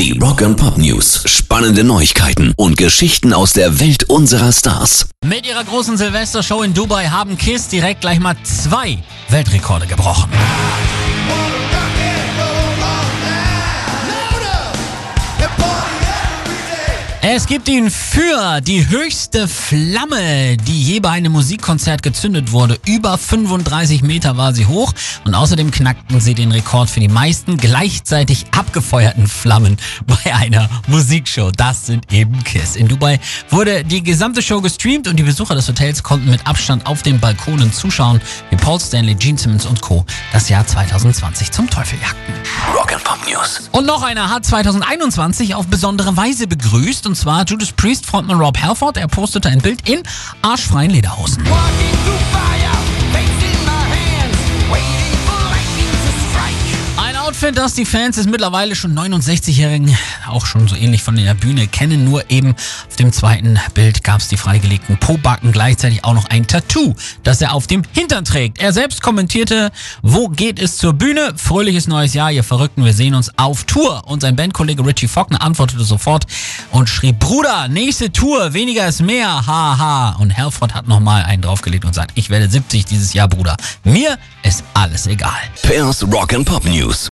Die Rock and Pop News. Spannende Neuigkeiten und Geschichten aus der Welt unserer Stars. Mit ihrer großen Silvestershow in Dubai haben Kiss direkt gleich mal zwei Weltrekorde gebrochen. Es gibt ihn für die höchste Flamme, die je bei einem Musikkonzert gezündet wurde. Über 35 Meter war sie hoch und außerdem knackten sie den Rekord für die meisten gleichzeitig abgefeuerten Flammen bei einer Musikshow. Das sind eben Kiss. In Dubai wurde die gesamte Show gestreamt und die Besucher des Hotels konnten mit Abstand auf den Balkonen zuschauen, wie Paul Stanley, Gene Simmons und Co. das Jahr 2020 zum Teufel jagten. Rock and Pop News. Und noch einer hat 2021 auf besondere Weise begrüßt, und zwar Judas Priest Frontmann Rob Halford. Er postete ein Bild in arschfreien Lederhosen. Walking Outfit, das die Fans des mittlerweile schon 69-Jährigen auch schon so ähnlich von der Bühne kennen. Nur eben auf dem zweiten Bild gab es die freigelegten Pobacken, gleichzeitig auch noch ein Tattoo, das er auf dem Hintern trägt. Er selbst kommentierte, wo geht es zur Bühne? Fröhliches neues Jahr, ihr Verrückten, wir sehen uns auf Tour. Und sein Bandkollege Richie Faulkner antwortete sofort und schrieb, Bruder, nächste Tour, weniger ist mehr, haha. Und Halford hat nochmal einen draufgelegt und sagt, ich werde 70 dieses Jahr, Bruder. Mir ist alles egal. Pairs Rock and Pop News.